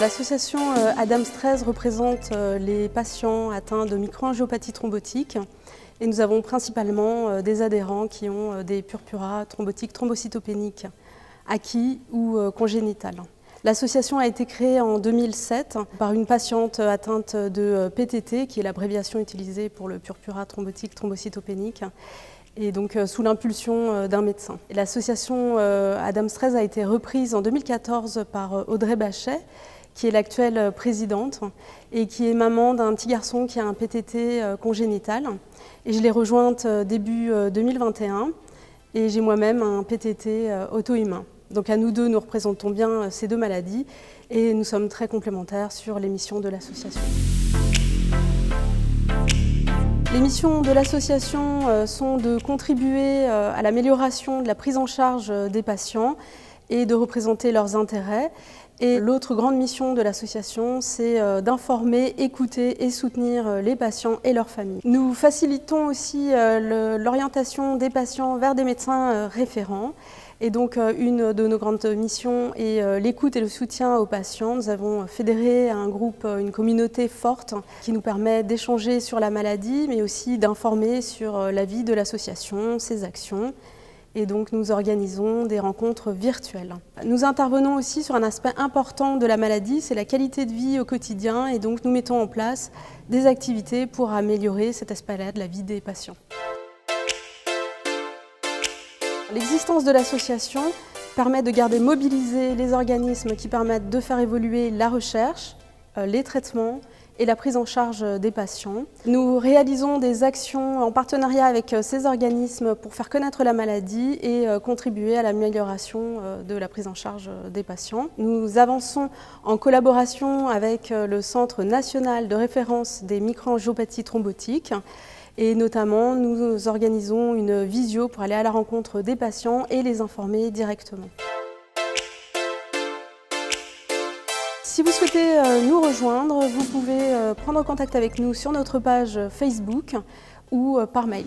L'association euh, Adams 13 représente euh, les patients atteints de microangiopathie thrombotique et nous avons principalement euh, des adhérents qui ont des purpura thrombotiques thrombocytopéniques acquis ou congénitales. L'association a été créée en 2007 par une patiente atteinte de PTT, qui est l'abréviation utilisée pour le purpura thrombotique thrombocytopénique, et donc sous l'impulsion d'un médecin. L'association Adams 13 a été reprise en 2014 par Audrey Bachet, qui est l'actuelle présidente et qui est maman d'un petit garçon qui a un PTT euh, congénital. Et je l'ai rejointe euh, début 2021 euh, et j'ai moi-même un PTT auto-humain. Donc à nous deux, nous représentons bien ces deux maladies et nous sommes très complémentaires sur les missions de l'association. Les missions de l'association sont de contribuer à l'amélioration de la prise en charge des patients et de représenter leurs intérêts. Et l'autre grande mission de l'association, c'est euh, d'informer, écouter et soutenir euh, les patients et leurs familles. Nous facilitons aussi euh, l'orientation des patients vers des médecins référents. Et donc une de nos grandes missions est l'écoute et le soutien aux patients. Nous avons fédéré un groupe, une communauté forte qui nous permet d'échanger sur la maladie, mais aussi d'informer sur la vie de l'association, ses actions et donc nous organisons des rencontres virtuelles. Nous intervenons aussi sur un aspect important de la maladie, c'est la qualité de vie au quotidien et donc nous mettons en place des activités pour améliorer cet aspect-là de la vie des patients. L'existence de l'association permet de garder mobilisés les organismes qui permettent de faire évoluer la recherche, euh, les traitements et la prise en charge des patients. Nous réalisons des actions en partenariat avec euh, ces organismes pour faire connaître la maladie et euh, contribuer à l'amélioration euh, de la prise en charge des patients. Nous avançons en collaboration avec le Centre national de référence des microangiopathies thrombotiques et notamment nous organisons une visio pour aller à la rencontre des patients et les informer directement. Si vous souhaitez euh, nous rejoindre, vous pouvez euh, prendre contact avec nous sur notre page Facebook ou euh, par mail.